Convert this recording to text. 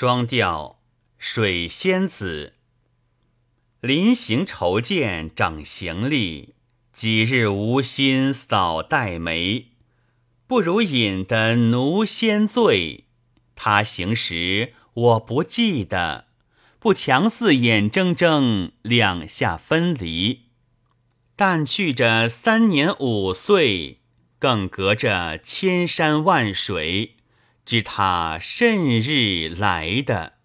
双调水仙子，临行筹见长行李，几日无心扫黛眉。不如饮得奴仙醉，他行时我不记得，不强似眼睁睁两下分离。但去着三年五岁，更隔着千山万水，知他甚日来的。